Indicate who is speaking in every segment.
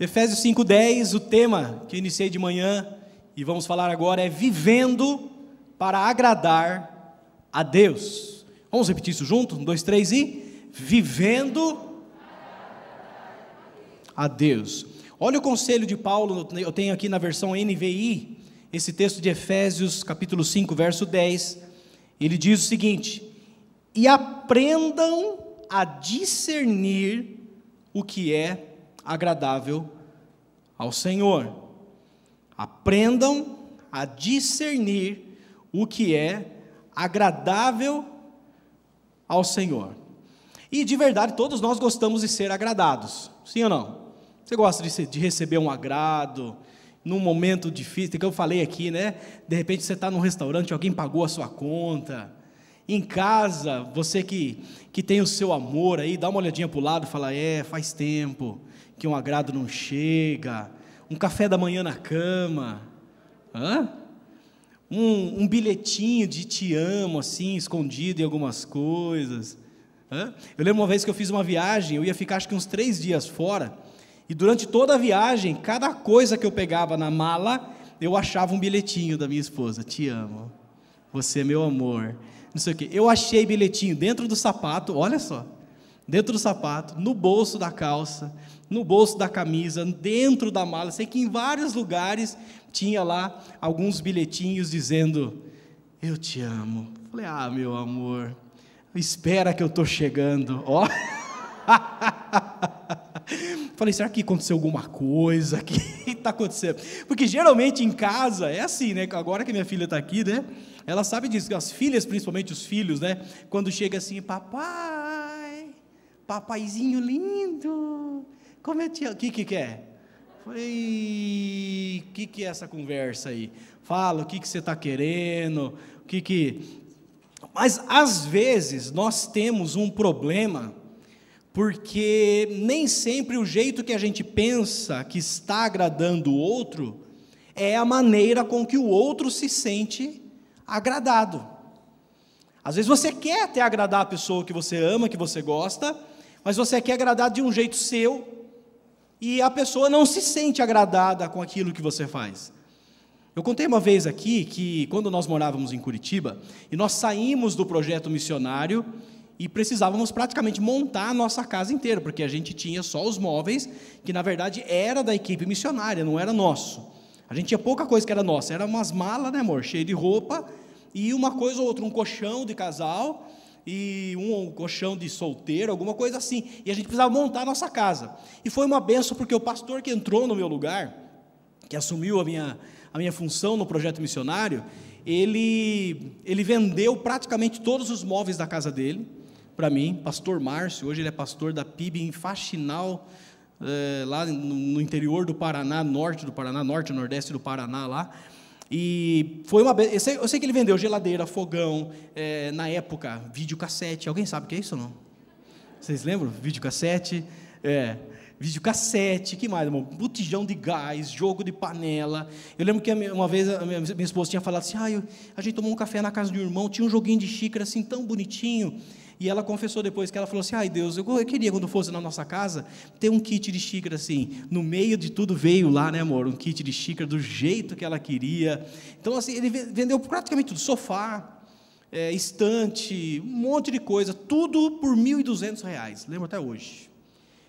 Speaker 1: Efésios 5:10, o tema que iniciei de manhã e vamos falar agora é vivendo para agradar a Deus. Vamos repetir isso junto? Um, dois, três e vivendo a Deus. Olha o conselho de Paulo, eu tenho aqui na versão NVI, esse texto de Efésios, capítulo 5, verso 10. Ele diz o seguinte: E aprendam a discernir o que é agradável ao Senhor. Aprendam a discernir o que é agradável ao Senhor. E de verdade, todos nós gostamos de ser agradados, sim ou não? Você gosta de, de receber um agrado, num momento difícil, que eu falei aqui, né? De repente você está num restaurante, alguém pagou a sua conta. Em casa, você que, que tem o seu amor aí, dá uma olhadinha para o lado e fala: É, faz tempo que um agrado não chega, um café da manhã na cama, Hã? Um, um bilhetinho de te amo, assim, escondido em algumas coisas. Hã? Eu lembro uma vez que eu fiz uma viagem, eu ia ficar acho que uns três dias fora, e durante toda a viagem, cada coisa que eu pegava na mala, eu achava um bilhetinho da minha esposa: Te amo, você é meu amor. Não sei o quê. Eu achei bilhetinho dentro do sapato, olha só, dentro do sapato, no bolso da calça, no bolso da camisa, dentro da mala. Sei que em vários lugares tinha lá alguns bilhetinhos dizendo: Eu te amo. Falei: Ah, meu amor, espera que eu estou chegando. Ó. Falei, será que aconteceu alguma coisa? O que está acontecendo? Porque geralmente em casa é assim, né? Agora que minha filha está aqui, né? Ela sabe disso, as filhas, principalmente os filhos, né? Quando chega assim, papai, papaizinho lindo, te amo. O que, que quer? Falei, o que, que é essa conversa aí? Fala, o que, que você está querendo? O que que... Mas, às vezes, nós temos um problema, porque nem sempre o jeito que a gente pensa que está agradando o outro é a maneira com que o outro se sente agradado. Às vezes você quer até agradar a pessoa que você ama, que você gosta, mas você quer agradar de um jeito seu, e a pessoa não se sente agradada com aquilo que você faz. Eu contei uma vez aqui que quando nós morávamos em Curitiba e nós saímos do projeto missionário e precisávamos praticamente montar a nossa casa inteira, porque a gente tinha só os móveis, que na verdade era da equipe missionária, não era nosso. A gente tinha pouca coisa que era nossa, era umas malas, né, amor, cheio de roupa e uma coisa ou outra, um colchão de casal e um colchão de solteiro, alguma coisa assim. E a gente precisava montar a nossa casa. E foi uma benção porque o pastor que entrou no meu lugar, que assumiu a minha, a minha função no projeto missionário, ele, ele vendeu praticamente todos os móveis da casa dele para mim, pastor Márcio, hoje ele é pastor da PIB em Faxinal, é, lá no, no interior do Paraná, norte do Paraná, norte nordeste do Paraná lá. E foi uma eu sei, eu sei que ele vendeu geladeira, fogão, é, na época, videocassete. Alguém sabe o que é isso não? Vocês lembram? Videocassete, é, videocassete, que mais, irmão? Botijão de gás, jogo de panela. Eu lembro que uma vez a minha, minha esposa tinha falado assim: ah, a gente tomou um café na casa de um irmão, tinha um joguinho de xícara assim tão bonitinho. E ela confessou depois que ela falou assim: ai Deus, eu queria quando fosse na nossa casa ter um kit de xícara assim. No meio de tudo veio lá, né, amor? Um kit de xícara do jeito que ela queria. Então, assim, ele vendeu praticamente tudo: sofá, é, estante, um monte de coisa, tudo por R$ 1.200. Lembro até hoje.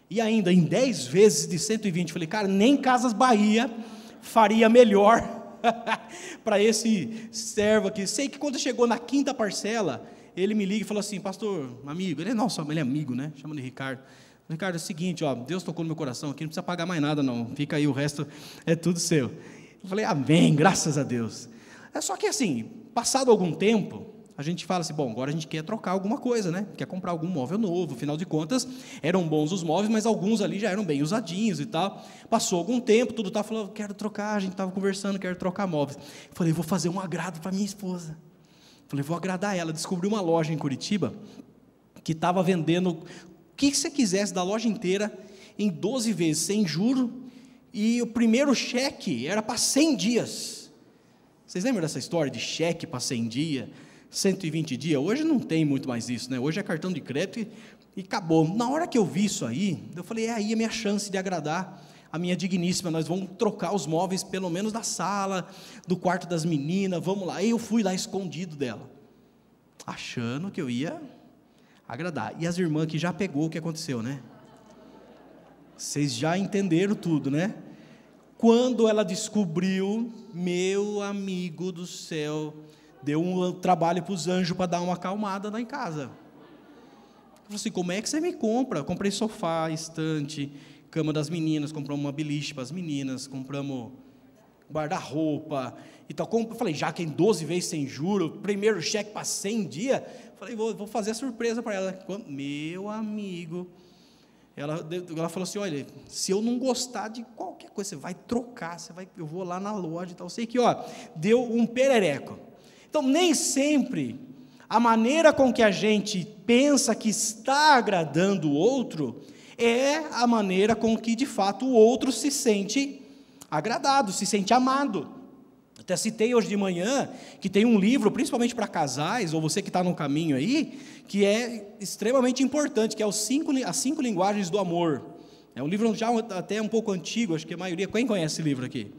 Speaker 1: E ainda em 10 vezes de 120. Falei, cara, nem Casas Bahia faria melhor para esse servo aqui. Sei que quando chegou na quinta parcela ele me liga e fala assim, pastor, amigo, ele é nosso, ele é amigo, né? Chama de Ricardo. Ricardo, é o seguinte, ó, Deus tocou no meu coração aqui, não precisa pagar mais nada, não. Fica aí, o resto é tudo seu. Eu falei, amém, graças a Deus. É só que assim, passado algum tempo, a gente fala assim, bom, agora a gente quer trocar alguma coisa, né? Quer comprar algum móvel novo, afinal de contas, eram bons os móveis, mas alguns ali já eram bem usadinhos e tal. Passou algum tempo, tudo tá falando, quero trocar, a gente estava conversando, quero trocar móveis. Eu falei, vou fazer um agrado para minha esposa. Falei, vou agradar ela. Descobri uma loja em Curitiba que estava vendendo o que você quisesse da loja inteira em 12 vezes, sem juro, e o primeiro cheque era para 100 dias. Vocês lembram dessa história de cheque para 100 dias, 120 dias? Hoje não tem muito mais isso, né? Hoje é cartão de crédito e, e acabou. Na hora que eu vi isso aí, eu falei, é aí a minha chance de agradar a minha digníssima, nós vamos trocar os móveis, pelo menos da sala, do quarto das meninas, vamos lá. E eu fui lá escondido dela, achando que eu ia agradar. E as irmãs que já pegou o que aconteceu, né? Vocês já entenderam tudo, né? Quando ela descobriu, meu amigo do céu, deu um trabalho para os anjos para dar uma acalmada lá em casa. Eu falei assim: como é que você me compra? Comprei sofá, estante, cama das meninas, compramos uma beliche para as meninas, compramos guarda-roupa e tal. Eu falei, já que em 12 vezes sem juro, primeiro cheque para 100 dias, falei, vou, vou fazer a surpresa para ela. Meu amigo, ela, ela falou assim, olha, se eu não gostar de qualquer coisa, você vai trocar, você vai, eu vou lá na loja e tal. Eu sei que, ó, deu um perereco. Então, nem sempre a maneira com que a gente pensa que está agradando o outro é a maneira com que de fato o outro se sente agradado, se sente amado. Até citei hoje de manhã que tem um livro, principalmente para casais, ou você que está no caminho aí, que é extremamente importante, que é cinco, As Cinco Linguagens do Amor. É um livro já até um pouco antigo, acho que a maioria. Quem conhece esse livro aqui?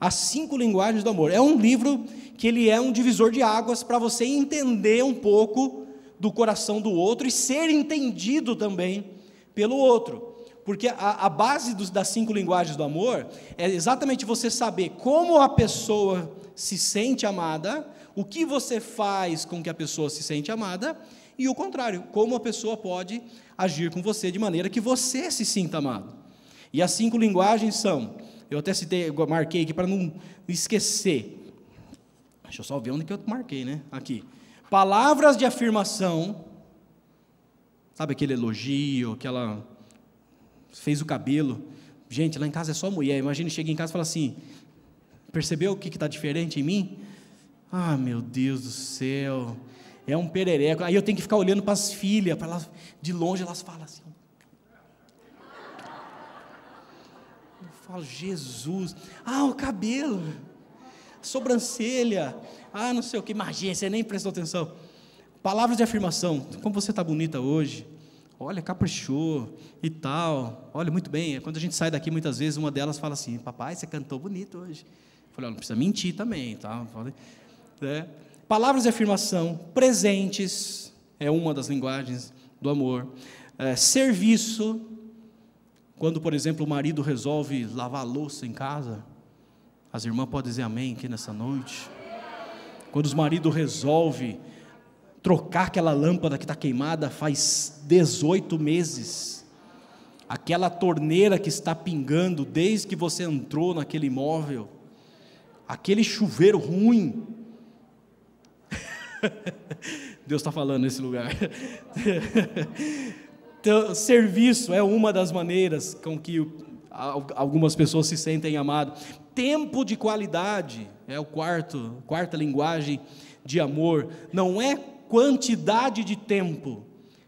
Speaker 1: As Cinco Linguagens do Amor. É um livro que ele é um divisor de águas para você entender um pouco do coração do outro e ser entendido também pelo outro. Porque a, a base dos, das cinco linguagens do amor é exatamente você saber como a pessoa se sente amada, o que você faz com que a pessoa se sente amada, e o contrário, como a pessoa pode agir com você de maneira que você se sinta amado. E as cinco linguagens são, eu até citei, marquei aqui para não esquecer. Deixa eu só ver onde que eu marquei, né? Aqui. Palavras de afirmação, Sabe aquele elogio, aquela. Fez o cabelo. Gente, lá em casa é só mulher. Imagina, chega em casa e fala assim: percebeu o que está diferente em mim? Ah, meu Deus do céu. É um perereco. Aí eu tenho que ficar olhando para as filhas, para elas, de longe elas falam assim. Eu falo, Jesus. Ah, o cabelo. Sobrancelha. Ah, não sei o que. Imagina, você nem prestou atenção. Palavras de afirmação. Como você está bonita hoje. Olha, caprichou e tal. Olha, muito bem. Quando a gente sai daqui, muitas vezes, uma delas fala assim: Papai, você cantou bonito hoje. Eu falei: Não precisa mentir também. Tá? É. Palavras de afirmação. Presentes. É uma das linguagens do amor. É, serviço. Quando, por exemplo, o marido resolve lavar a louça em casa. As irmãs podem dizer amém aqui nessa noite. Quando os maridos resolvem trocar aquela lâmpada que está queimada faz 18 meses. Aquela torneira que está pingando desde que você entrou naquele imóvel. Aquele chuveiro ruim. Deus está falando nesse lugar. então, serviço é uma das maneiras com que algumas pessoas se sentem amadas. Tempo de qualidade é o quarto, quarta linguagem de amor. Não é quantidade de tempo,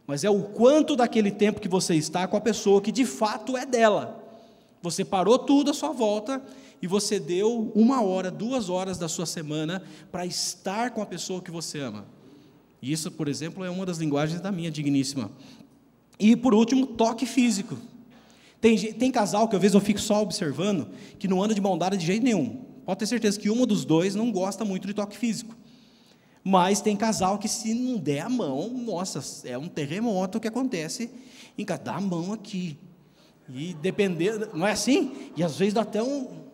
Speaker 1: mas é o quanto daquele tempo que você está com a pessoa que de fato é dela. Você parou tudo à sua volta e você deu uma hora, duas horas da sua semana para estar com a pessoa que você ama. Isso, por exemplo, é uma das linguagens da minha digníssima. E por último, toque físico. Tem, tem casal que às vezes eu fico só observando que não anda de mão dada de jeito nenhum. Pode ter certeza que um dos dois não gosta muito de toque físico. Mas tem casal que se não der a mão, nossa, é um terremoto que acontece em casa. Dá a mão aqui. E depender, não é assim? E às vezes dá até um,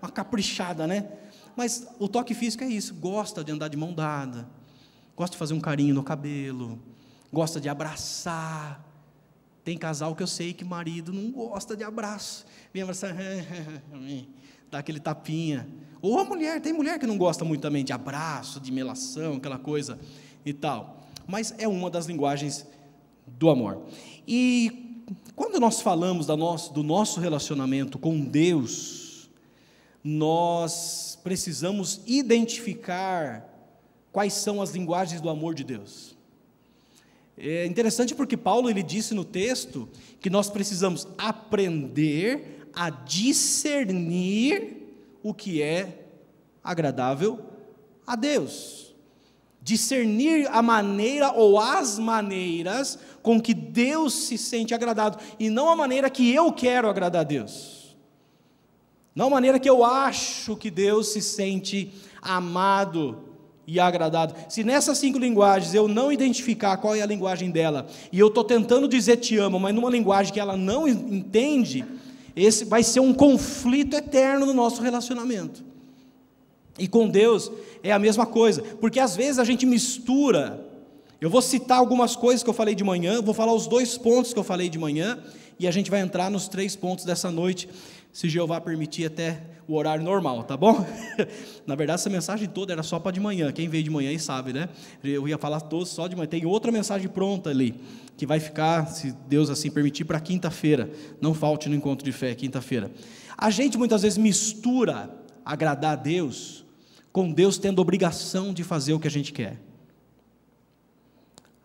Speaker 1: uma caprichada, né? Mas o toque físico é isso, gosta de andar de mão dada, gosta de fazer um carinho no cabelo, gosta de abraçar. Tem casal que eu sei que marido não gosta de abraço. Vem abraçar, dá aquele tapinha. Ou a mulher, tem mulher que não gosta muito também de abraço, de melação, aquela coisa e tal. Mas é uma das linguagens do amor. E quando nós falamos do nosso relacionamento com Deus, nós precisamos identificar quais são as linguagens do amor de Deus. É interessante porque Paulo ele disse no texto que nós precisamos aprender a discernir o que é agradável a Deus. Discernir a maneira ou as maneiras com que Deus se sente agradado, e não a maneira que eu quero agradar a Deus. Não a maneira que eu acho que Deus se sente amado e agradado. Se nessas cinco linguagens eu não identificar qual é a linguagem dela, e eu estou tentando dizer te amo, mas numa linguagem que ela não entende, esse vai ser um conflito eterno no nosso relacionamento. E com Deus é a mesma coisa, porque às vezes a gente mistura. Eu vou citar algumas coisas que eu falei de manhã, vou falar os dois pontos que eu falei de manhã, e a gente vai entrar nos três pontos dessa noite se Jeová permitir até o horário normal, tá bom? Na verdade, essa mensagem toda era só para de manhã. Quem veio de manhã sabe, né? Eu ia falar todos só de manhã. Tem outra mensagem pronta ali, que vai ficar, se Deus assim permitir, para quinta-feira. Não falte no encontro de fé, quinta-feira. A gente muitas vezes mistura agradar a Deus com Deus tendo obrigação de fazer o que a gente quer.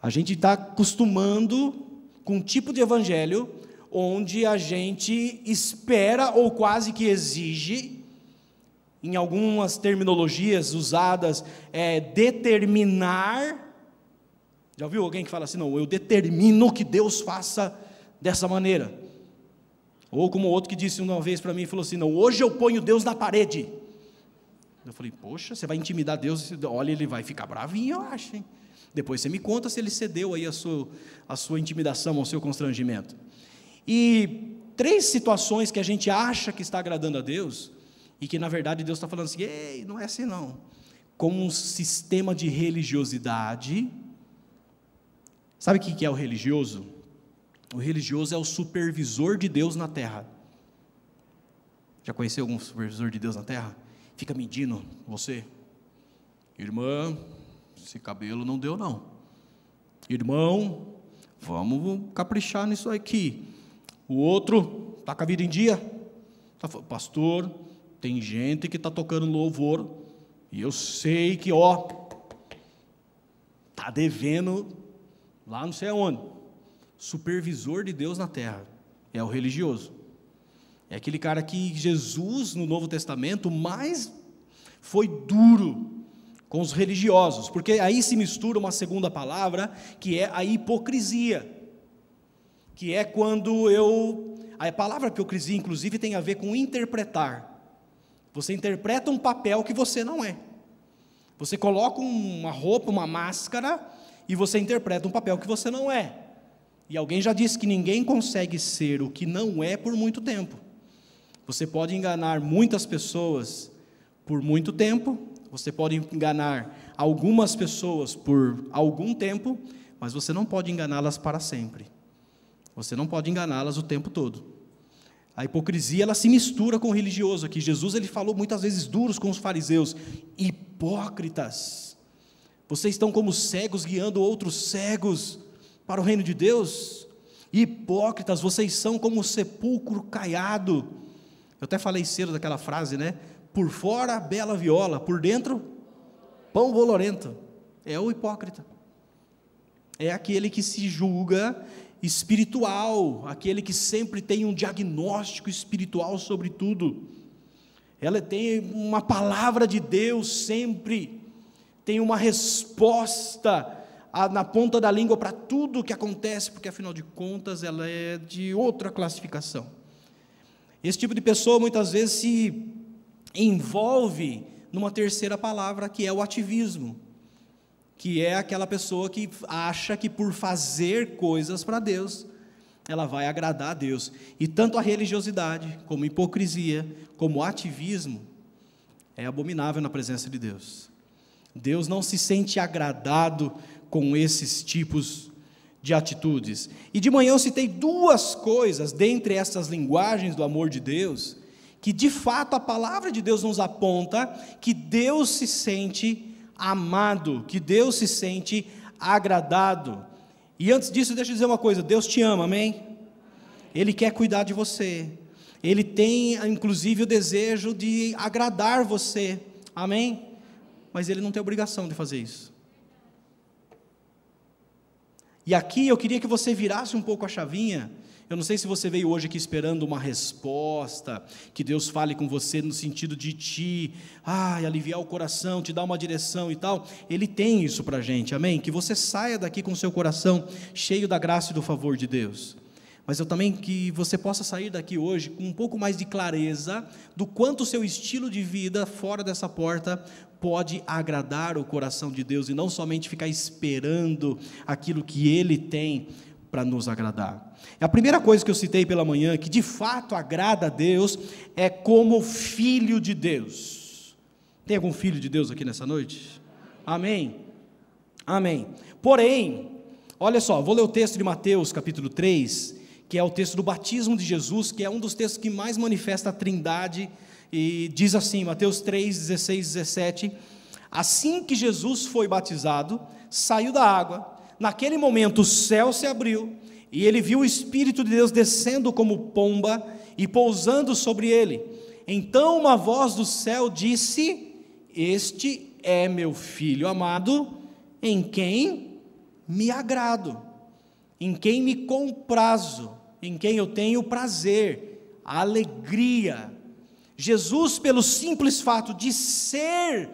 Speaker 1: A gente está acostumando com um tipo de evangelho onde a gente espera ou quase que exige, em algumas terminologias usadas, é determinar. Já ouviu alguém que fala assim, não, eu determino que Deus faça dessa maneira? Ou como outro que disse uma vez para mim, falou assim, não, hoje eu ponho Deus na parede. Eu falei, poxa, você vai intimidar Deus, olha, ele vai ficar bravinho, eu acho, hein? Depois você me conta se ele cedeu aí a sua, a sua intimidação, ao seu constrangimento. E três situações que a gente acha que está agradando a Deus, e que na verdade Deus está falando assim, ei, não é assim não. Como um sistema de religiosidade. Sabe o que é o religioso? O religioso é o supervisor de Deus na terra. Já conheceu algum supervisor de Deus na terra? Fica medindo você. Irmã, esse cabelo não deu não. Irmão, vamos caprichar nisso aqui. O outro está com a vida em dia. Tá Pastor, tem gente que está tocando louvor, e eu sei que, ó, está devendo lá não sei aonde. Supervisor de Deus na terra é o religioso. É aquele cara que Jesus, no Novo Testamento, mais foi duro com os religiosos, porque aí se mistura uma segunda palavra, que é a hipocrisia que é quando eu. A palavra hipocrisia, inclusive, tem a ver com interpretar. Você interpreta um papel que você não é. Você coloca uma roupa, uma máscara, e você interpreta um papel que você não é. E alguém já disse que ninguém consegue ser o que não é por muito tempo. Você pode enganar muitas pessoas por muito tempo, você pode enganar algumas pessoas por algum tempo, mas você não pode enganá-las para sempre. Você não pode enganá-las o tempo todo. A hipocrisia ela se mistura com o religioso aqui. Jesus ele falou muitas vezes duros com os fariseus, hipócritas. Vocês estão como cegos guiando outros cegos para o reino de Deus? Hipócritas, vocês são como sepulcro caiado. Eu até falei cedo daquela frase, né? Por fora, bela viola, por dentro, pão bolorento. É o hipócrita. É aquele que se julga espiritual, aquele que sempre tem um diagnóstico espiritual sobre tudo. Ela tem uma palavra de Deus sempre, tem uma resposta na ponta da língua para tudo o que acontece, porque afinal de contas ela é de outra classificação. Esse tipo de pessoa muitas vezes se envolve numa terceira palavra que é o ativismo que é aquela pessoa que acha que por fazer coisas para Deus, ela vai agradar a Deus. E tanto a religiosidade, como a hipocrisia, como o ativismo, é abominável na presença de Deus. Deus não se sente agradado com esses tipos de atitudes. E de manhã eu citei duas coisas dentre essas linguagens do amor de Deus, que de fato a palavra de Deus nos aponta que Deus se sente amado, que Deus se sente agradado. E antes disso, deixa eu dizer uma coisa: Deus te ama, amém? Ele quer cuidar de você. Ele tem, inclusive, o desejo de agradar você, amém? Mas ele não tem obrigação de fazer isso. E aqui eu queria que você virasse um pouco a chavinha eu não sei se você veio hoje aqui esperando uma resposta, que Deus fale com você no sentido de te ai, aliviar o coração, te dar uma direção e tal. Ele tem isso para a gente, amém? Que você saia daqui com seu coração cheio da graça e do favor de Deus. Mas eu também que você possa sair daqui hoje com um pouco mais de clareza do quanto o seu estilo de vida fora dessa porta pode agradar o coração de Deus e não somente ficar esperando aquilo que Ele tem para nos agradar. A primeira coisa que eu citei pela manhã, que de fato agrada a Deus, é como filho de Deus. Tem algum filho de Deus aqui nessa noite? Amém? Amém. Porém, olha só, vou ler o texto de Mateus, capítulo 3, que é o texto do batismo de Jesus, que é um dos textos que mais manifesta a trindade, e diz assim, Mateus 3, 16, 17: Assim que Jesus foi batizado, saiu da água, naquele momento o céu se abriu, e ele viu o Espírito de Deus descendo como pomba e pousando sobre ele. Então uma voz do céu disse: Este é meu filho amado, em quem me agrado, em quem me comprazo, em quem eu tenho prazer, alegria. Jesus, pelo simples fato de ser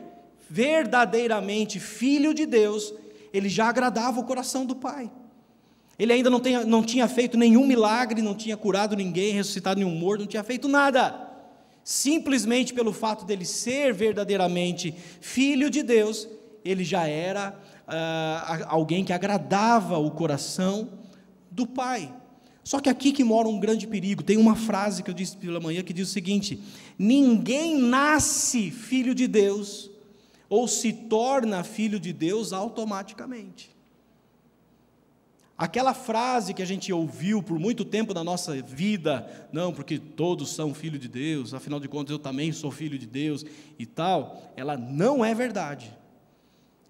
Speaker 1: verdadeiramente filho de Deus, ele já agradava o coração do Pai. Ele ainda não, tem, não tinha feito nenhum milagre, não tinha curado ninguém, ressuscitado nenhum morto, não tinha feito nada. Simplesmente pelo fato dele ser verdadeiramente filho de Deus, ele já era uh, alguém que agradava o coração do Pai. Só que aqui que mora um grande perigo. Tem uma frase que eu disse pela manhã que diz o seguinte: ninguém nasce filho de Deus ou se torna filho de Deus automaticamente. Aquela frase que a gente ouviu por muito tempo na nossa vida, não, porque todos são filhos de Deus, afinal de contas eu também sou filho de Deus e tal, ela não é verdade.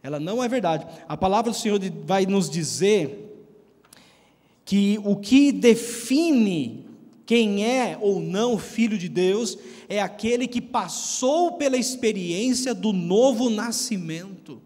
Speaker 1: Ela não é verdade. A palavra do Senhor vai nos dizer que o que define quem é ou não filho de Deus é aquele que passou pela experiência do novo nascimento.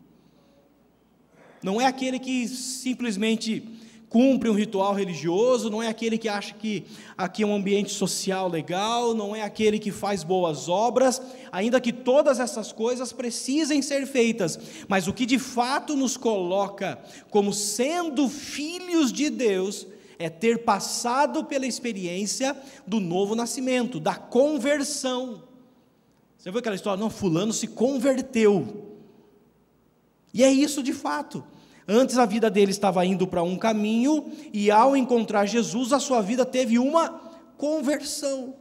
Speaker 1: Não é aquele que simplesmente cumpre um ritual religioso, não é aquele que acha que aqui é um ambiente social legal, não é aquele que faz boas obras, ainda que todas essas coisas precisem ser feitas, mas o que de fato nos coloca como sendo filhos de Deus é ter passado pela experiência do novo nascimento, da conversão. Você viu aquela história? Não, Fulano se converteu. E é isso de fato. Antes a vida dele estava indo para um caminho, e ao encontrar Jesus, a sua vida teve uma conversão.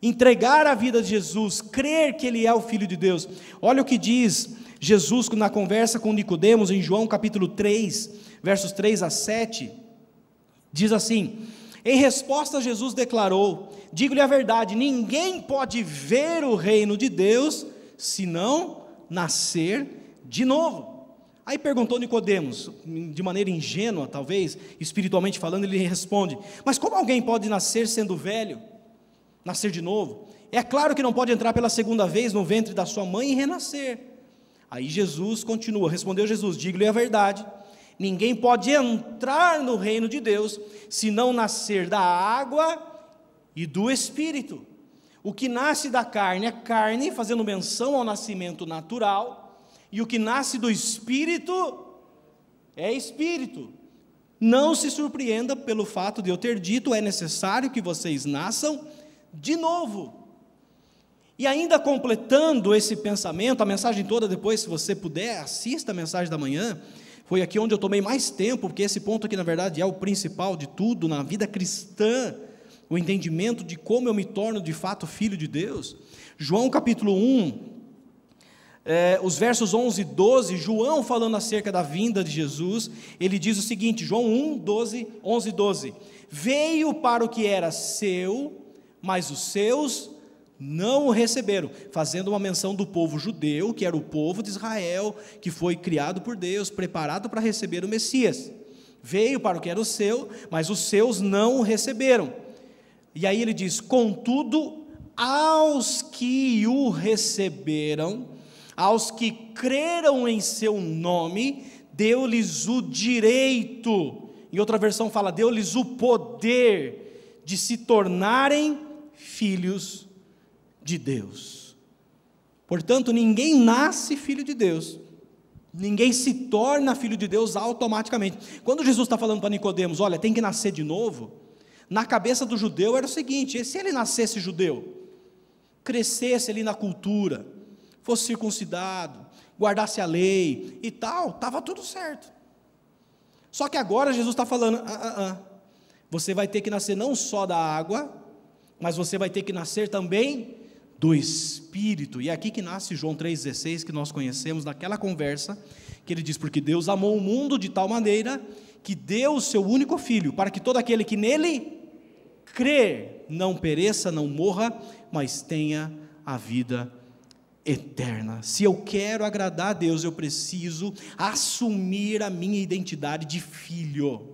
Speaker 1: Entregar a vida de Jesus, crer que ele é o filho de Deus. Olha o que diz Jesus na conversa com Nicodemos em João capítulo 3, versos 3 a 7. Diz assim: Em resposta, Jesus declarou: Digo-lhe a verdade, ninguém pode ver o reino de Deus se não nascer de novo. Aí perguntou Nicodemos, de maneira ingênua, talvez, espiritualmente falando, ele responde: Mas como alguém pode nascer sendo velho? Nascer de novo? É claro que não pode entrar pela segunda vez no ventre da sua mãe e renascer. Aí Jesus continua, respondeu Jesus: Digo-lhe a verdade. Ninguém pode entrar no reino de Deus se não nascer da água e do espírito. O que nasce da carne é carne, fazendo menção ao nascimento natural e o que nasce do espírito é espírito. Não se surpreenda pelo fato de eu ter dito, é necessário que vocês nasçam de novo. E ainda completando esse pensamento, a mensagem toda depois, se você puder, assista a mensagem da manhã. Foi aqui onde eu tomei mais tempo, porque esse ponto aqui, na verdade, é o principal de tudo na vida cristã, o entendimento de como eu me torno de fato filho de Deus. João capítulo 1, é, os versos 11 e 12, João falando acerca da vinda de Jesus, ele diz o seguinte, João 1, 12, 11 e 12, veio para o que era seu, mas os seus não o receberam, fazendo uma menção do povo judeu, que era o povo de Israel, que foi criado por Deus, preparado para receber o Messias. Veio para o que era o seu, mas os seus não o receberam. E aí ele diz: Contudo, aos que o receberam, aos que creram em seu nome, deu-lhes o direito, em outra versão fala, deu-lhes o poder de se tornarem filhos de Deus. Portanto, ninguém nasce filho de Deus, ninguém se torna filho de Deus automaticamente. Quando Jesus está falando para Nicodemos, olha, tem que nascer de novo, Na cabeça do judeu era o seguinte: se ele nascesse judeu, crescesse ali na cultura, fosse circuncidado, guardasse a lei e tal, estava tudo certo. Só que agora Jesus está falando: ah, ah, ah, você vai ter que nascer não só da água, mas você vai ter que nascer também do Espírito. E é aqui que nasce João 3,16, que nós conhecemos naquela conversa, que ele diz: Porque Deus amou o mundo de tal maneira que deu o seu único filho, para que todo aquele que nele crer não pereça, não morra, mas tenha a vida eterna. Se eu quero agradar a Deus, eu preciso assumir a minha identidade de filho.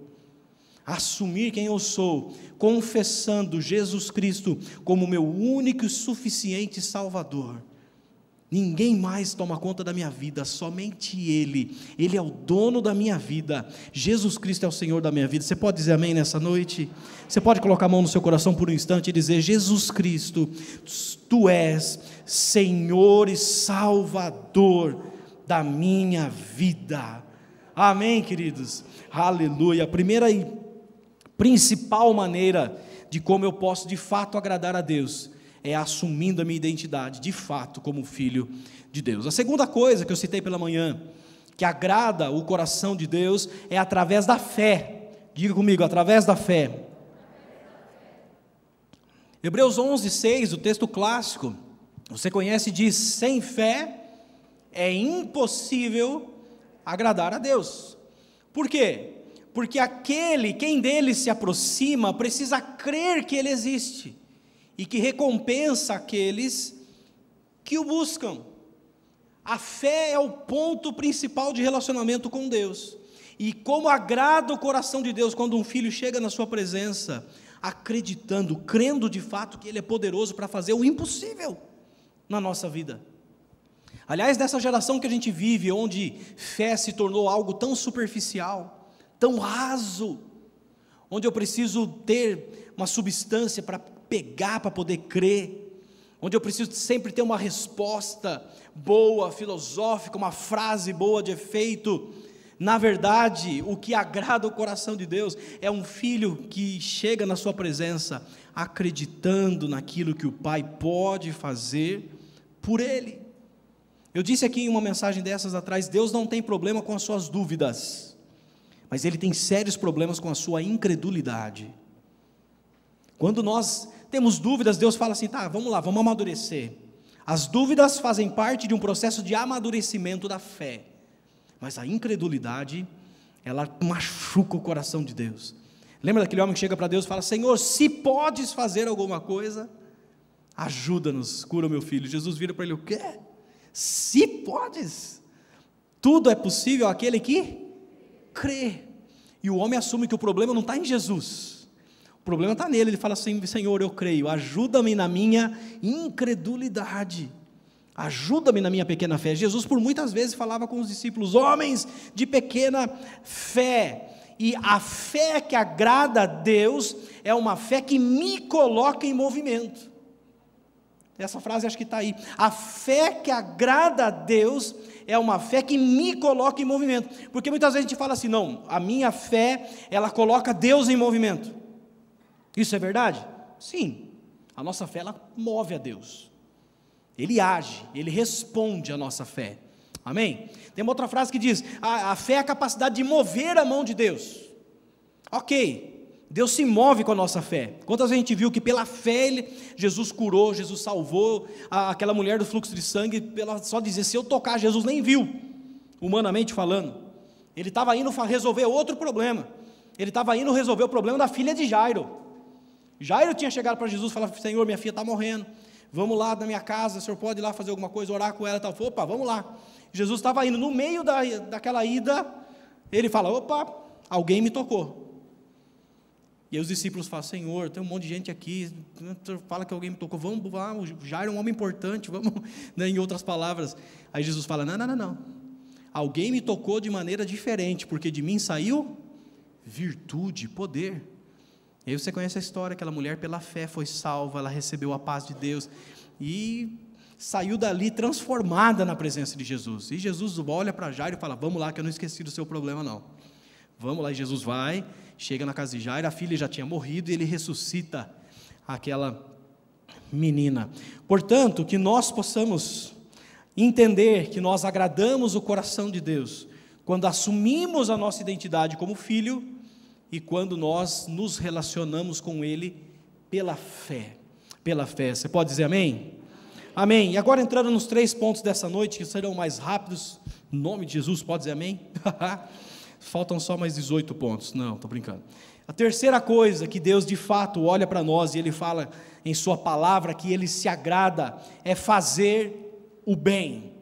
Speaker 1: Assumir quem eu sou, confessando Jesus Cristo como meu único e suficiente Salvador. Ninguém mais toma conta da minha vida, somente Ele. Ele é o dono da minha vida. Jesus Cristo é o Senhor da minha vida. Você pode dizer amém nessa noite? Você pode colocar a mão no seu coração por um instante e dizer: Jesus Cristo, Tu és Senhor e Salvador da minha vida. Amém, queridos? Aleluia. A primeira e principal maneira de como eu posso de fato agradar a Deus é assumindo a minha identidade, de fato, como filho de Deus. A segunda coisa que eu citei pela manhã, que agrada o coração de Deus, é através da fé. Diga comigo, através da fé. Hebreus 11, 6, o texto clássico, você conhece, diz: sem fé é impossível agradar a Deus. Por quê? Porque aquele, quem dele se aproxima, precisa crer que ele existe e que recompensa aqueles que o buscam. A fé é o ponto principal de relacionamento com Deus. E como agrada o coração de Deus quando um filho chega na sua presença, acreditando, crendo de fato que Ele é poderoso para fazer o impossível na nossa vida. Aliás, nessa geração que a gente vive, onde fé se tornou algo tão superficial, tão raso, onde eu preciso ter uma substância para pegar para poder crer, onde eu preciso sempre ter uma resposta boa, filosófica, uma frase boa de efeito. Na verdade, o que agrada o coração de Deus é um filho que chega na sua presença acreditando naquilo que o pai pode fazer por ele. Eu disse aqui em uma mensagem dessas atrás: Deus não tem problema com as suas dúvidas, mas Ele tem sérios problemas com a sua incredulidade. Quando nós temos dúvidas, Deus fala assim: tá, vamos lá, vamos amadurecer. As dúvidas fazem parte de um processo de amadurecimento da fé, mas a incredulidade, ela machuca o coração de Deus. Lembra daquele homem que chega para Deus e fala: Senhor, se podes fazer alguma coisa, ajuda-nos, cura meu filho. Jesus vira para ele: O quê? Se podes, tudo é possível aquele que crê. E o homem assume que o problema não está em Jesus, o problema está nele. Ele fala assim: Senhor, eu creio, ajuda-me na minha incredulidade. Ajuda-me na minha pequena fé. Jesus, por muitas vezes, falava com os discípulos, homens de pequena fé. E a fé que agrada a Deus é uma fé que me coloca em movimento. Essa frase acho que está aí. A fé que agrada a Deus é uma fé que me coloca em movimento. Porque muitas vezes a gente fala assim: não, a minha fé, ela coloca Deus em movimento. Isso é verdade? Sim. A nossa fé ela move a Deus. Ele age, ele responde à nossa fé. Amém? Tem uma outra frase que diz: a, a fé é a capacidade de mover a mão de Deus. Ok, Deus se move com a nossa fé. Quantas vezes a gente viu que pela fé ele, Jesus curou, Jesus salvou a, aquela mulher do fluxo de sangue, pela, só dizer, se eu tocar, Jesus nem viu, humanamente falando. Ele estava indo resolver outro problema. Ele estava indo resolver o problema da filha de Jairo. Jairo tinha chegado para Jesus e falado: Senhor, minha filha está morrendo. Vamos lá na minha casa, o senhor pode ir lá fazer alguma coisa, orar com ela e tal. Opa, vamos lá. Jesus estava indo, no meio da, daquela ida, ele fala: opa, alguém me tocou. E aí os discípulos falam: Senhor, tem um monte de gente aqui, fala que alguém me tocou, vamos lá, o Jairo é um homem importante, vamos, né, em outras palavras. Aí Jesus fala: não, não, não, não. Alguém me tocou de maneira diferente, porque de mim saiu virtude, poder. E aí você conhece a história, aquela mulher pela fé foi salva, ela recebeu a paz de Deus e saiu dali transformada na presença de Jesus. E Jesus olha para Jairo e fala: Vamos lá, que eu não esqueci do seu problema, não. Vamos lá, e Jesus vai, chega na casa de Jairo, a filha já tinha morrido e ele ressuscita aquela menina. Portanto, que nós possamos entender que nós agradamos o coração de Deus quando assumimos a nossa identidade como filho e quando nós nos relacionamos com Ele pela fé. Pela fé. Você pode dizer amém? Amém. E agora entrando nos três pontos dessa noite, que serão mais rápidos, em nome de Jesus, pode dizer amém? Faltam só mais 18 pontos. Não, estou brincando. A terceira coisa que Deus de fato olha para nós e Ele fala em Sua palavra que Ele se agrada é fazer o bem.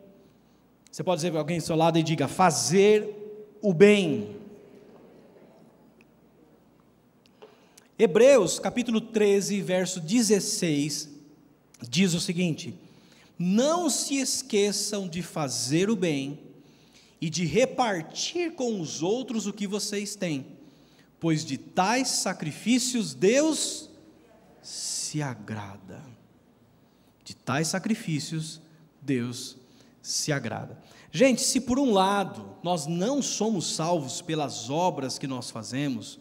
Speaker 1: Você pode dizer para alguém do seu lado e diga: fazer o bem. Hebreus capítulo 13, verso 16, diz o seguinte: Não se esqueçam de fazer o bem e de repartir com os outros o que vocês têm, pois de tais sacrifícios Deus se agrada. De tais sacrifícios Deus se agrada. Gente, se por um lado nós não somos salvos pelas obras que nós fazemos,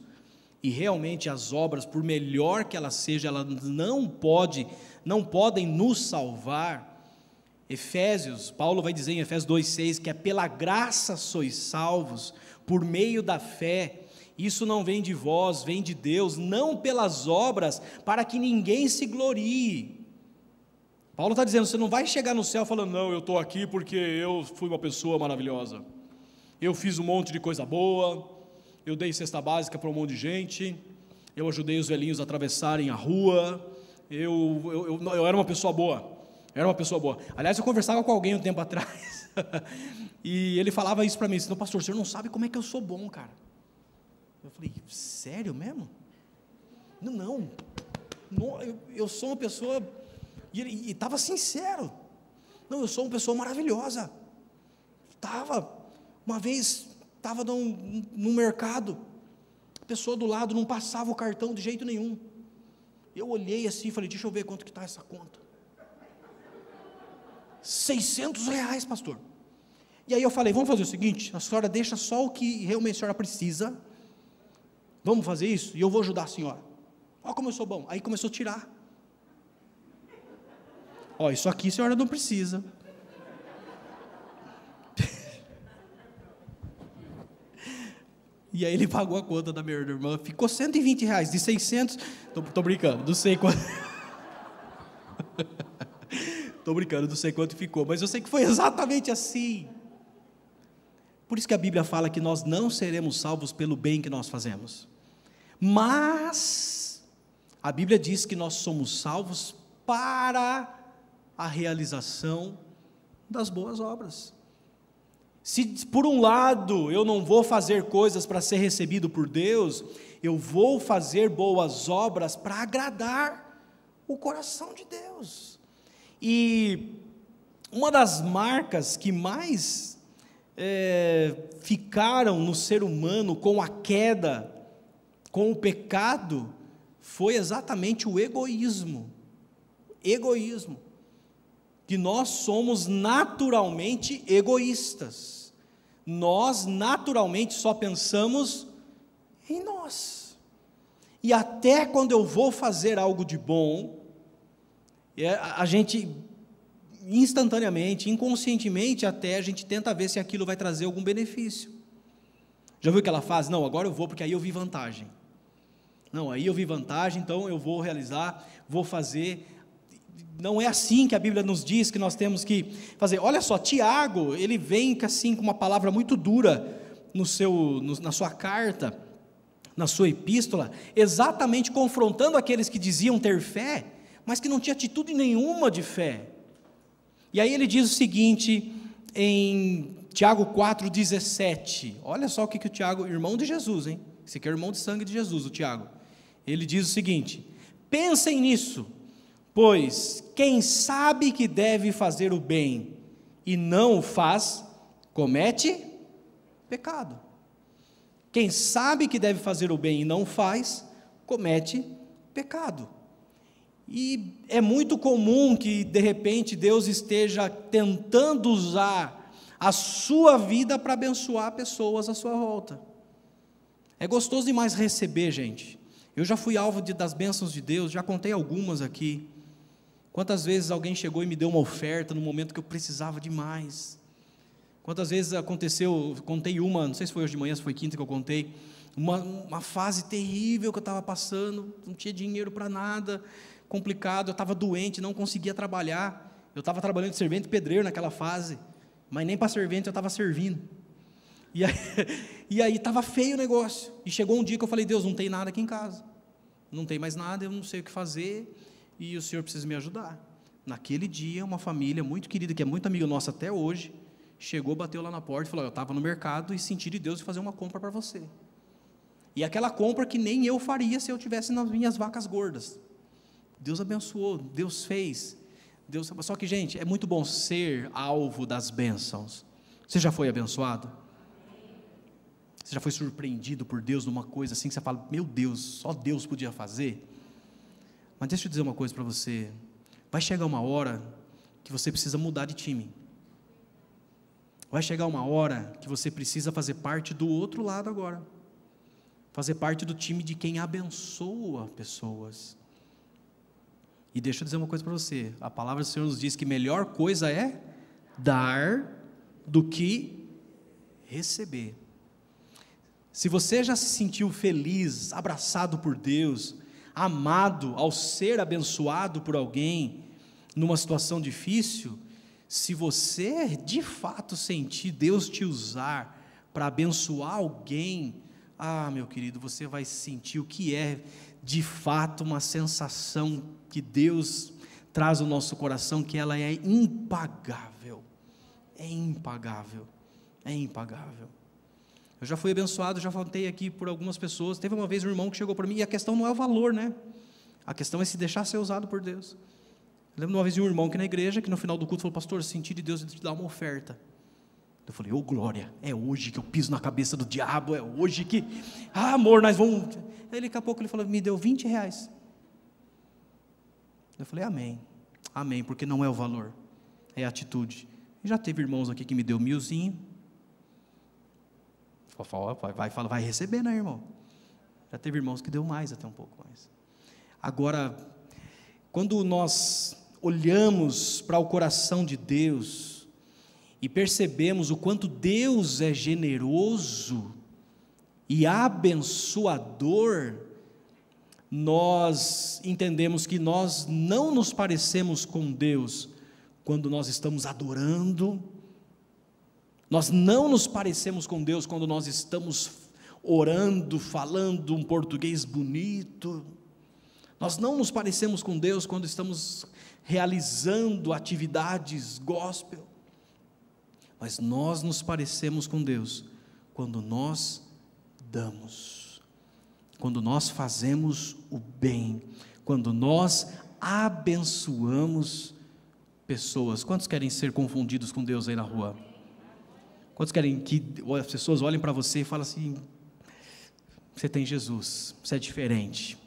Speaker 1: e realmente as obras, por melhor que elas sejam, elas não pode, não podem nos salvar. Efésios, Paulo vai dizer em Efésios 2:6 que é pela graça sois salvos por meio da fé. Isso não vem de vós, vem de Deus, não pelas obras, para que ninguém se glorie. Paulo está dizendo: você não vai chegar no céu falando, não, eu estou aqui porque eu fui uma pessoa maravilhosa, eu fiz um monte de coisa boa, eu dei cesta básica para um monte de gente, eu ajudei os velhinhos a atravessarem a rua, eu, eu, eu, eu era uma pessoa boa, era uma pessoa boa. Aliás, eu conversava com alguém um tempo atrás, e ele falava isso para mim: não, pastor, o senhor não sabe como é que eu sou bom, cara. Eu falei: sério mesmo? Não, não, não eu, eu sou uma pessoa e ele estava sincero. Não, eu sou uma pessoa maravilhosa. Estava, uma vez, estava num, num mercado, a pessoa do lado não passava o cartão de jeito nenhum. Eu olhei assim e falei, deixa eu ver quanto que está essa conta. 600 reais, pastor. E aí eu falei, vamos fazer o seguinte, a senhora deixa só o que realmente a senhora precisa, vamos fazer isso, e eu vou ajudar a senhora. Olha como eu sou bom. Aí começou a tirar. Ó, isso aqui a senhora não precisa. E aí ele pagou a conta da minha irmã, ficou 120 reais, de 600, tô, brincando, não sei quanto. Tô brincando, não sei quanto ficou, mas eu sei que foi exatamente assim. Por isso que a Bíblia fala que nós não seremos salvos pelo bem que nós fazemos. Mas a Bíblia diz que nós somos salvos para a realização das boas obras. Se por um lado eu não vou fazer coisas para ser recebido por Deus, eu vou fazer boas obras para agradar o coração de Deus. E uma das marcas que mais é, ficaram no ser humano com a queda, com o pecado, foi exatamente o egoísmo. Egoísmo que nós somos naturalmente egoístas. Nós naturalmente só pensamos em nós. E até quando eu vou fazer algo de bom, é, a gente instantaneamente, inconscientemente até, a gente tenta ver se aquilo vai trazer algum benefício. Já viu que ela faz? Não, agora eu vou porque aí eu vi vantagem. Não, aí eu vi vantagem, então eu vou realizar, vou fazer não é assim que a Bíblia nos diz que nós temos que fazer. Olha só, Tiago, ele vem assim com uma palavra muito dura no seu, no, na sua carta, na sua epístola, exatamente confrontando aqueles que diziam ter fé, mas que não tinha atitude nenhuma de fé. E aí ele diz o seguinte em Tiago 4,17. Olha só o que, que o Tiago, irmão de Jesus, hein? Esse aqui é irmão de sangue de Jesus, o Tiago. Ele diz o seguinte: pensem nisso Pois quem sabe que deve fazer o bem e não o faz, comete pecado. Quem sabe que deve fazer o bem e não faz, comete pecado. E é muito comum que, de repente, Deus esteja tentando usar a sua vida para abençoar pessoas à sua volta. É gostoso demais receber, gente. Eu já fui alvo de, das bênçãos de Deus, já contei algumas aqui. Quantas vezes alguém chegou e me deu uma oferta no momento que eu precisava demais? Quantas vezes aconteceu, contei uma, não sei se foi hoje de manhã, se foi quinta que eu contei, uma, uma fase terrível que eu estava passando, não tinha dinheiro para nada, complicado, eu estava doente, não conseguia trabalhar. Eu estava trabalhando de servente pedreiro naquela fase, mas nem para servente eu estava servindo. E aí estava feio o negócio. E chegou um dia que eu falei, Deus, não tem nada aqui em casa. Não tem mais nada, eu não sei o que fazer, e o Senhor precisa me ajudar. Naquele dia, uma família muito querida, que é muito amiga nossa até hoje, chegou, bateu lá na porta e falou: Eu estava no mercado e senti de Deus de fazer uma compra para você. E aquela compra que nem eu faria se eu tivesse nas minhas vacas gordas. Deus abençoou, Deus fez. Deus, só que, gente, é muito bom ser alvo das bênçãos. Você já foi abençoado? Você já foi surpreendido por Deus numa coisa assim que você fala, meu Deus, só Deus podia fazer? Mas deixa eu dizer uma coisa para você. Vai chegar uma hora que você precisa mudar de time. Vai chegar uma hora que você precisa fazer parte do outro lado agora. Fazer parte do time de quem abençoa pessoas. E deixa eu dizer uma coisa para você: a palavra do Senhor nos diz que melhor coisa é dar do que receber. Se você já se sentiu feliz, abraçado por Deus, amado ao ser abençoado por alguém numa situação difícil, se você de fato sentir Deus te usar para abençoar alguém, ah, meu querido, você vai sentir o que é de fato uma sensação que Deus traz ao nosso coração, que ela é impagável. É impagável. É impagável. Eu já fui abençoado, já faltei aqui por algumas pessoas. Teve uma vez um irmão que chegou para mim, e a questão não é o valor, né? A questão é se deixar ser usado por Deus. Eu lembro de uma vez de um irmão que na igreja, que no final do culto falou, pastor, senti de Deus te dar uma oferta. Eu falei, ô oh, glória, é hoje que eu piso na cabeça do diabo, é hoje que, ah amor, nós vamos. Aí daqui a pouco ele falou, me deu 20 reais. Eu falei, amém, amém, porque não é o valor, é a atitude. Já teve irmãos aqui que me deu milzinho, vai, vai, vai receber, né, irmão? Já teve irmãos que deu mais, até um pouco mais. Agora, quando nós olhamos para o coração de Deus e percebemos o quanto Deus é generoso e abençoador, nós entendemos que nós não nos parecemos com Deus quando nós estamos adorando, nós não nos parecemos com Deus quando nós estamos orando, falando um português bonito. Nós não nos parecemos com Deus quando estamos realizando atividades gospel. Mas nós nos parecemos com Deus quando nós damos, quando nós fazemos o bem, quando nós abençoamos pessoas. Quantos querem ser confundidos com Deus aí na rua? Quantos querem que as pessoas olhem para você e falem assim: você tem Jesus, você é diferente,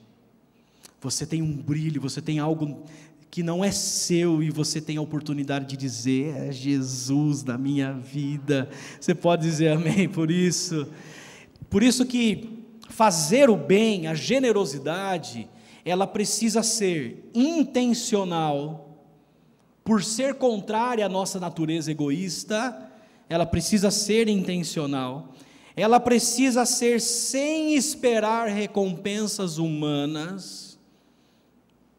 Speaker 1: você tem um brilho, você tem algo que não é seu e você tem a oportunidade de dizer: é Jesus da minha vida. Você pode dizer amém por isso. Por isso que fazer o bem, a generosidade, ela precisa ser intencional, por ser contrária à nossa natureza egoísta ela precisa ser intencional, ela precisa ser sem esperar recompensas humanas.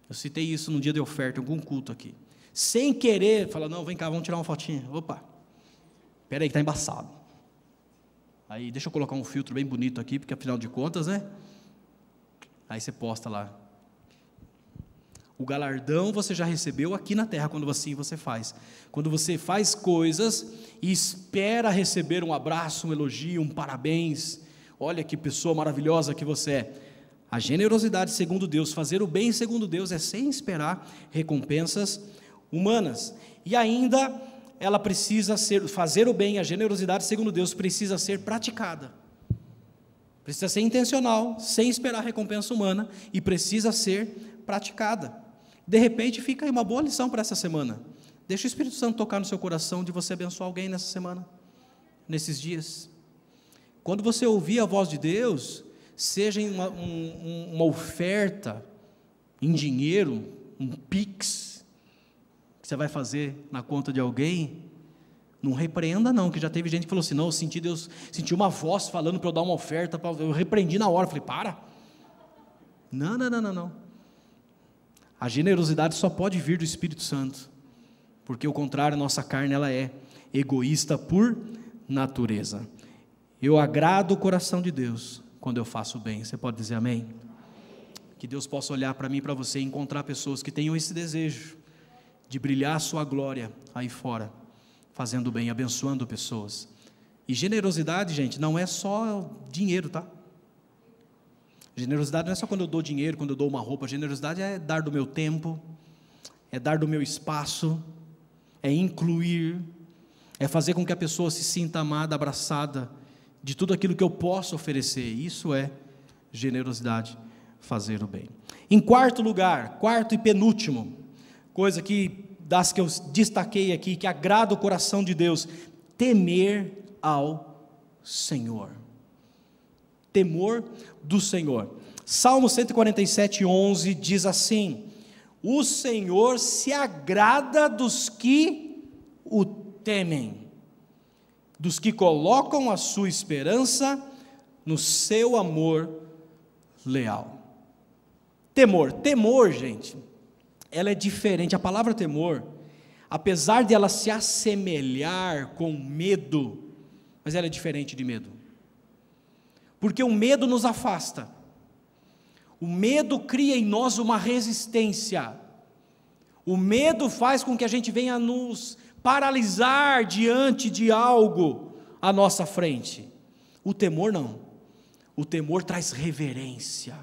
Speaker 1: Eu citei isso no dia de oferta, em algum culto aqui. Sem querer, fala, não, vem cá, vamos tirar uma fotinha. Opa, espera aí que está embaçado. Aí, deixa eu colocar um filtro bem bonito aqui, porque afinal de contas, né? Aí você posta lá, o galardão você já recebeu aqui na terra quando assim você faz. Quando você faz coisas e espera receber um abraço, um elogio, um parabéns. Olha que pessoa maravilhosa que você é. A generosidade segundo Deus, fazer o bem segundo Deus é sem esperar recompensas humanas. E ainda ela precisa ser fazer o bem, a generosidade segundo Deus precisa ser praticada. Precisa ser intencional, sem esperar recompensa humana e precisa ser praticada. De repente, fica aí uma boa lição para essa semana. Deixa o Espírito Santo tocar no seu coração de você abençoar alguém nessa semana, nesses dias. Quando você ouvir a voz de Deus, seja uma, um, uma oferta em dinheiro, um pix, que você vai fazer na conta de alguém, não repreenda não, que já teve gente que falou assim, não, eu senti Deus, senti uma voz falando para eu dar uma oferta, eu repreendi na hora, falei, para. Não, não, não, não, não. A generosidade só pode vir do Espírito Santo, porque o contrário, nossa carne ela é egoísta por natureza. Eu agrado o coração de Deus quando eu faço bem. Você pode dizer amém? Que Deus possa olhar para mim e para você e encontrar pessoas que tenham esse desejo de brilhar sua glória aí fora, fazendo bem, abençoando pessoas. E generosidade, gente, não é só dinheiro, tá? Generosidade não é só quando eu dou dinheiro, quando eu dou uma roupa. Generosidade é dar do meu tempo, é dar do meu espaço, é incluir, é fazer com que a pessoa se sinta amada, abraçada de tudo aquilo que eu posso oferecer. Isso é generosidade, fazer o bem. Em quarto lugar, quarto e penúltimo, coisa que das que eu destaquei aqui, que agrada o coração de Deus, temer ao Senhor. Temor do Senhor. Salmo 147, 11 diz assim: O Senhor se agrada dos que o temem dos que colocam a sua esperança no seu amor leal. Temor, temor, gente, ela é diferente. A palavra temor, apesar de ela se assemelhar com medo, mas ela é diferente de medo. Porque o medo nos afasta. O medo cria em nós uma resistência. O medo faz com que a gente venha nos paralisar diante de algo à nossa frente. O temor não. O temor traz reverência.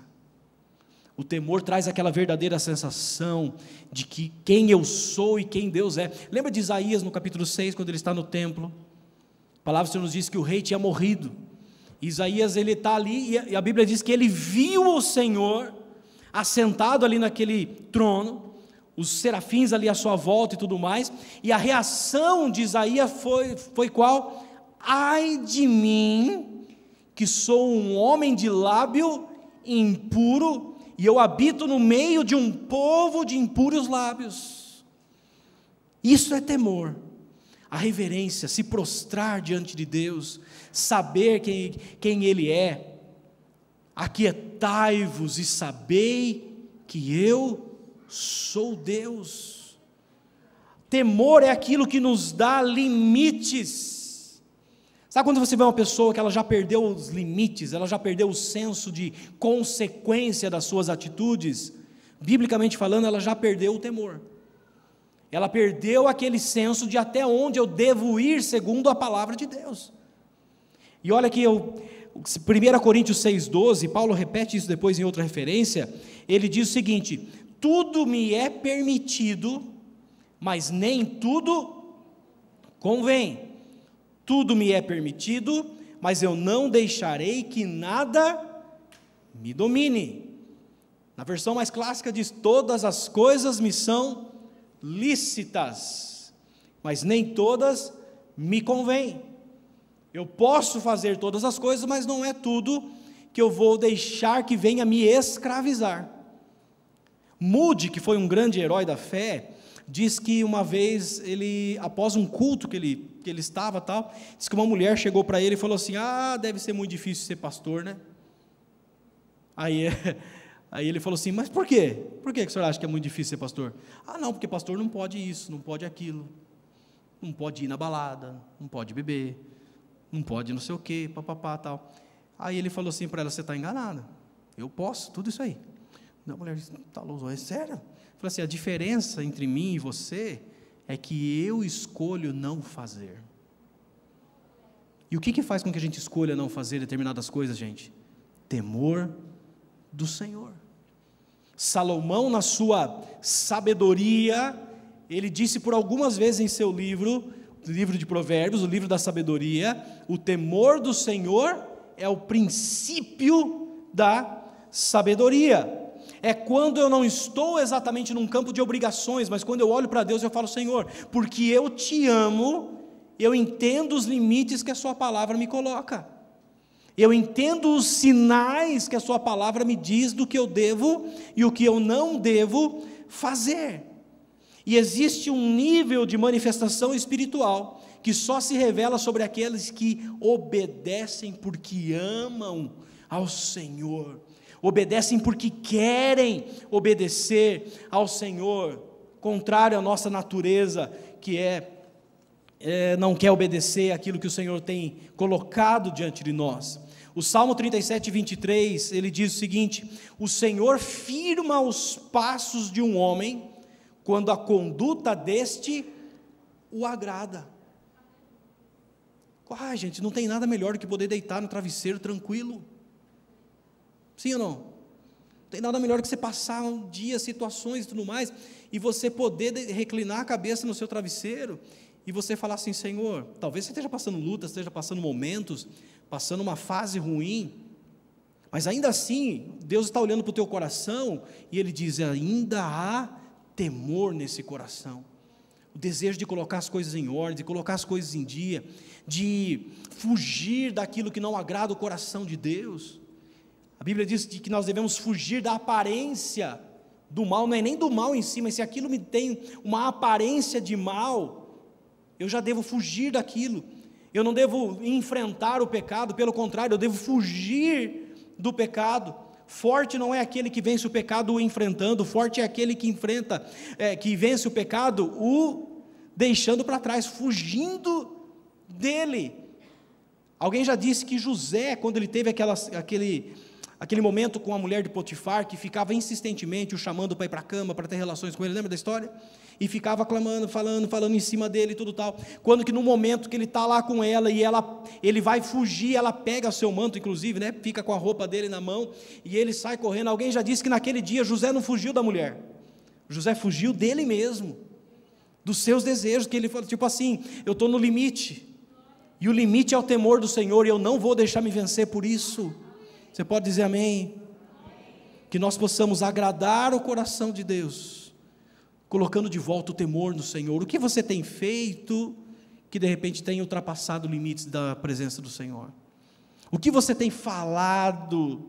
Speaker 1: O temor traz aquela verdadeira sensação de que quem eu sou e quem Deus é. Lembra de Isaías no capítulo 6, quando ele está no templo? A palavra do Senhor nos diz que o rei tinha morrido. Isaías ele está ali e a Bíblia diz que ele viu o Senhor assentado ali naquele trono os serafins ali à sua volta e tudo mais, e a reação de Isaías foi, foi qual? Ai de mim, que sou um homem de lábio impuro, e eu habito no meio de um povo de impuros lábios. Isso é temor, a reverência, se prostrar diante de Deus, saber quem, quem Ele é. Aquietai-vos e sabei que eu sou Deus. Temor é aquilo que nos dá limites. Sabe quando você vê uma pessoa que ela já perdeu os limites, ela já perdeu o senso de consequência das suas atitudes? Biblicamente falando, ela já perdeu o temor. Ela perdeu aquele senso de até onde eu devo ir segundo a palavra de Deus. E olha que eu 1 Coríntios 6,12, Paulo repete isso depois em outra referência, ele diz o seguinte: tudo me é permitido, mas nem tudo convém. Tudo me é permitido, mas eu não deixarei que nada me domine. Na versão mais clássica diz: todas as coisas me são lícitas, mas nem todas me convêm. Eu posso fazer todas as coisas, mas não é tudo que eu vou deixar que venha me escravizar. Moody, que foi um grande herói da fé, diz que uma vez ele, após um culto que ele, que ele estava tal, diz que uma mulher chegou para ele e falou assim: Ah, deve ser muito difícil ser pastor, né? Aí, aí ele falou assim: Mas por quê? Por que o senhor acha que é muito difícil ser pastor? Ah, não, porque pastor não pode isso, não pode aquilo, não pode ir na balada, não pode beber, não pode não sei o quê, papapá tal. Aí ele falou assim para ela: Você está enganada, eu posso, tudo isso aí. A mulher disse, está louco, é sério? Falei assim, a diferença entre mim e você é que eu escolho não fazer. E o que, que faz com que a gente escolha não fazer determinadas coisas, gente? Temor do Senhor. Salomão, na sua sabedoria, ele disse por algumas vezes em seu livro, o livro de Provérbios, o livro da sabedoria, o temor do Senhor é o princípio da sabedoria é quando eu não estou exatamente num campo de obrigações, mas quando eu olho para Deus eu falo, Senhor, porque eu te amo, eu entendo os limites que a Sua palavra me coloca. Eu entendo os sinais que a Sua palavra me diz do que eu devo e o que eu não devo fazer. E existe um nível de manifestação espiritual que só se revela sobre aqueles que obedecem porque amam ao Senhor, obedecem porque querem obedecer ao Senhor, contrário à nossa natureza, que é, é não quer obedecer aquilo que o Senhor tem colocado diante de nós. O Salmo 37, 23, ele diz o seguinte: O Senhor firma os passos de um homem, quando a conduta deste o agrada. Ah, gente, não tem nada melhor do que poder deitar no travesseiro tranquilo. Sim ou não? Não tem nada melhor que você passar um dia, situações e tudo mais, e você poder reclinar a cabeça no seu travesseiro e você falar assim: Senhor, talvez você esteja passando lutas, esteja passando momentos, passando uma fase ruim, mas ainda assim, Deus está olhando para o teu coração e Ele diz: ainda há temor nesse coração, o desejo de colocar as coisas em ordem, de colocar as coisas em dia, de fugir daquilo que não agrada o coração de Deus. A Bíblia diz que nós devemos fugir da aparência do mal, não é nem do mal em si, mas se aquilo me tem uma aparência de mal, eu já devo fugir daquilo. Eu não devo enfrentar o pecado, pelo contrário, eu devo fugir do pecado. Forte não é aquele que vence o pecado o enfrentando, forte é aquele que enfrenta, é, que vence o pecado o deixando para trás, fugindo dele. Alguém já disse que José, quando ele teve aquela, aquele, aquele momento com a mulher de Potifar, que ficava insistentemente o chamando para ir para a cama, para ter relações com ele, lembra da história? e ficava clamando, falando, falando em cima dele e tudo tal. Quando que no momento que ele está lá com ela e ela, ele vai fugir, ela pega seu manto, inclusive, né? Fica com a roupa dele na mão e ele sai correndo. Alguém já disse que naquele dia José não fugiu da mulher. José fugiu dele mesmo, dos seus desejos, que ele falou, tipo assim, eu estou no limite. E o limite é o temor do Senhor, e eu não vou deixar me vencer por isso. Você pode dizer amém? Que nós possamos agradar o coração de Deus colocando de volta o temor no Senhor. O que você tem feito que de repente tem ultrapassado limites da presença do Senhor? O que você tem falado,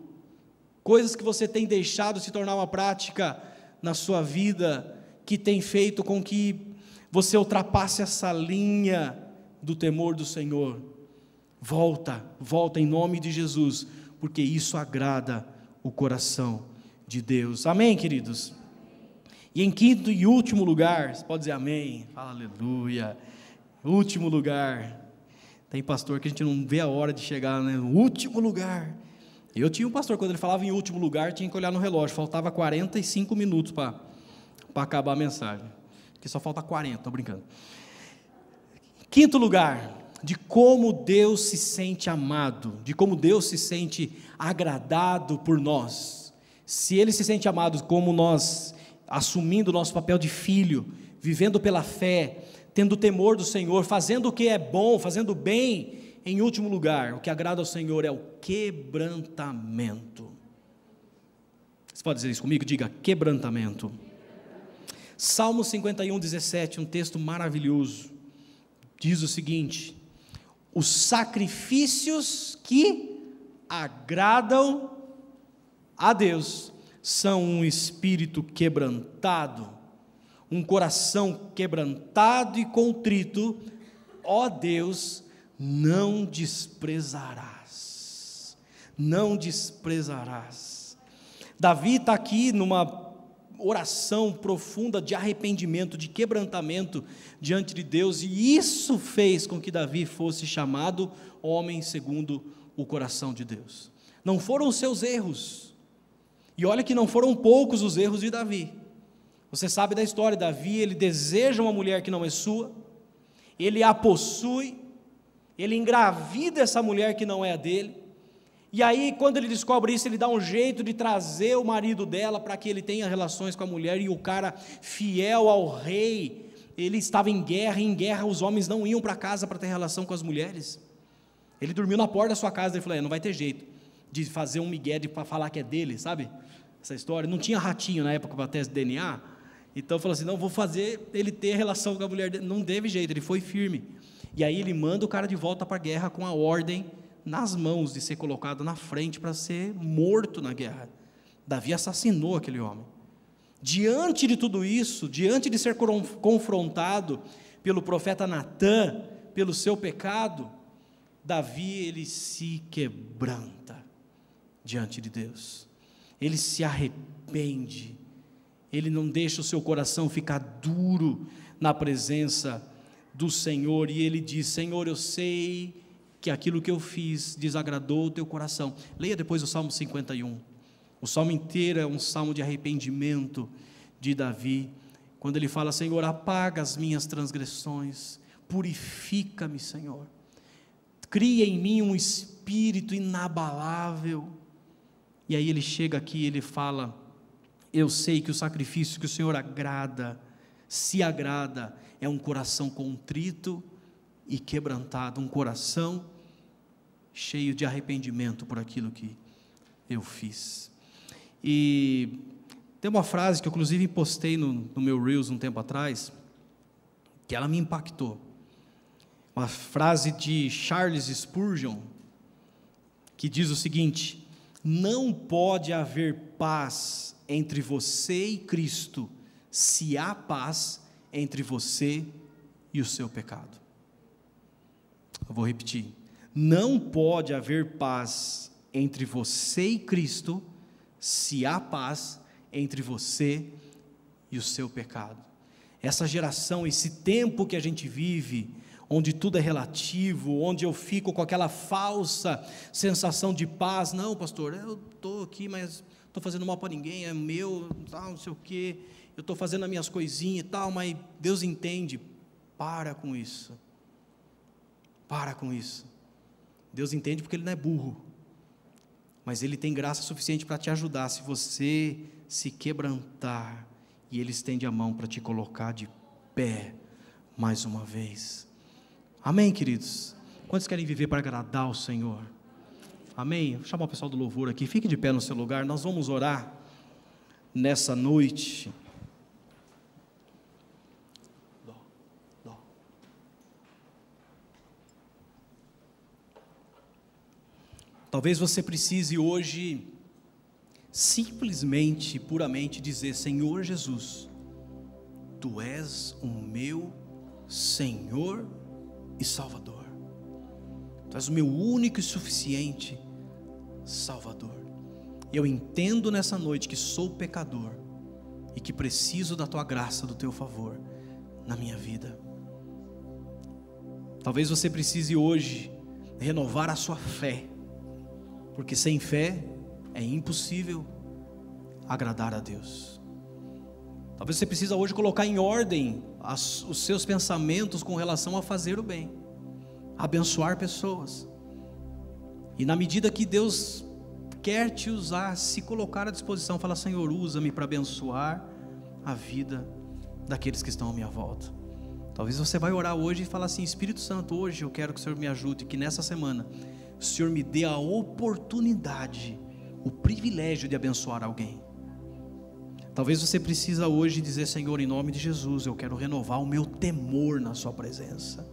Speaker 1: coisas que você tem deixado se tornar uma prática na sua vida, que tem feito com que você ultrapasse essa linha do temor do Senhor. Volta, volta em nome de Jesus, porque isso agrada o coração de Deus. Amém, queridos? E em quinto e último lugar, você pode dizer amém, aleluia. Último lugar. Tem pastor que a gente não vê a hora de chegar né? último lugar. Eu tinha um pastor, quando ele falava em último lugar, tinha que olhar no relógio, faltava 45 minutos para acabar a mensagem. Que só falta 40, estou brincando. Quinto lugar, de como Deus se sente amado, de como Deus se sente agradado por nós. Se Ele se sente amado como nós assumindo o nosso papel de filho, vivendo pela fé, tendo temor do Senhor, fazendo o que é bom, fazendo bem, em último lugar, o que agrada ao Senhor é o quebrantamento. Você pode dizer isso comigo? Diga quebrantamento. Salmo 51, 17, um texto maravilhoso, diz o seguinte: os sacrifícios que agradam a Deus são um espírito quebrantado, um coração quebrantado e contrito, ó Deus, não desprezarás. Não desprezarás. Davi está aqui numa oração profunda de arrependimento, de quebrantamento diante de Deus, e isso fez com que Davi fosse chamado homem segundo o coração de Deus. Não foram os seus erros, e olha que não foram poucos os erros de Davi. Você sabe da história, Davi, ele deseja uma mulher que não é sua, ele a possui, ele engravida essa mulher que não é a dele, e aí, quando ele descobre isso, ele dá um jeito de trazer o marido dela para que ele tenha relações com a mulher, e o cara, fiel ao rei, ele estava em guerra, e em guerra os homens não iam para casa para ter relação com as mulheres. Ele dormiu na porta da sua casa e falou: é, não vai ter jeito de fazer um migué para falar que é dele, sabe? essa história. Não tinha ratinho na época para teste de DNA. Então falou assim: não, vou fazer ele ter relação com a mulher dele. Não teve jeito, ele foi firme. E aí ele manda o cara de volta para a guerra com a ordem nas mãos de ser colocado na frente para ser morto na guerra. Davi assassinou aquele homem. Diante de tudo isso, diante de ser confrontado pelo profeta Natã, pelo seu pecado, Davi ele se quebranta diante de Deus. Ele se arrepende. Ele não deixa o seu coração ficar duro na presença do Senhor e ele diz: Senhor, eu sei que aquilo que eu fiz desagradou o teu coração. Leia depois o Salmo 51. O salmo inteiro é um salmo de arrependimento de Davi, quando ele fala: Senhor, apaga as minhas transgressões, purifica-me, Senhor. Cria em mim um espírito inabalável. E aí ele chega aqui e ele fala: Eu sei que o sacrifício que o Senhor agrada, se agrada, é um coração contrito e quebrantado, um coração cheio de arrependimento por aquilo que eu fiz. E tem uma frase que eu inclusive postei no, no meu Reels um tempo atrás, que ela me impactou. Uma frase de Charles Spurgeon, que diz o seguinte: Não pode haver paz entre você e Cristo, se há paz entre você e o seu pecado. Eu vou repetir. Não pode haver paz entre você e Cristo, se há paz entre você e o seu pecado. Essa geração, esse tempo que a gente vive, onde tudo é relativo, onde eu fico com aquela falsa sensação de paz. Não, pastor, eu estou aqui, mas estou fazendo mal para ninguém, é meu, tal, não sei o quê. Eu estou fazendo as minhas coisinhas e tal, mas Deus entende. Para com isso. Para com isso. Deus entende porque Ele não é burro mas Ele tem graça suficiente para te ajudar se você se quebrantar e Ele estende a mão para te colocar de pé mais uma vez. Amém, queridos? Quantos querem viver para agradar o Senhor? Amém? Vou chamar o pessoal do louvor aqui, fique de pé no seu lugar, nós vamos orar nessa noite. Talvez você precise hoje simplesmente, puramente dizer: Senhor Jesus, Tu és o meu Senhor e Salvador. Tu és o meu único e suficiente Salvador. Eu entendo nessa noite que sou pecador e que preciso da tua graça, do teu favor na minha vida. Talvez você precise hoje renovar a sua fé porque sem fé é impossível agradar a Deus. Talvez você precisa hoje colocar em ordem as, os seus pensamentos com relação a fazer o bem, abençoar pessoas. E na medida que Deus quer te usar, se colocar à disposição, fala: Senhor, usa-me para abençoar a vida daqueles que estão à minha volta. Talvez você vai orar hoje e falar assim: Espírito Santo, hoje eu quero que o Senhor me ajude, que nessa semana o Senhor me dê a oportunidade, o privilégio de abençoar alguém. Talvez você precisa hoje dizer, Senhor, em nome de Jesus, eu quero renovar o meu temor na sua presença.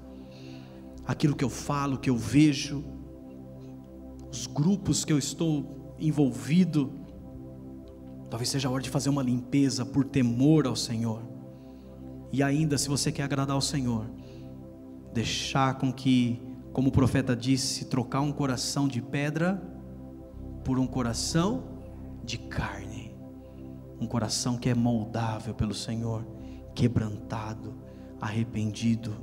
Speaker 1: Aquilo que eu falo, que eu vejo, os grupos que eu estou envolvido, talvez seja a hora de fazer uma limpeza por temor ao Senhor. E ainda, se você quer agradar ao Senhor, deixar com que como o profeta disse, trocar um coração de pedra por um coração de carne. Um coração que é moldável pelo Senhor, quebrantado, arrependido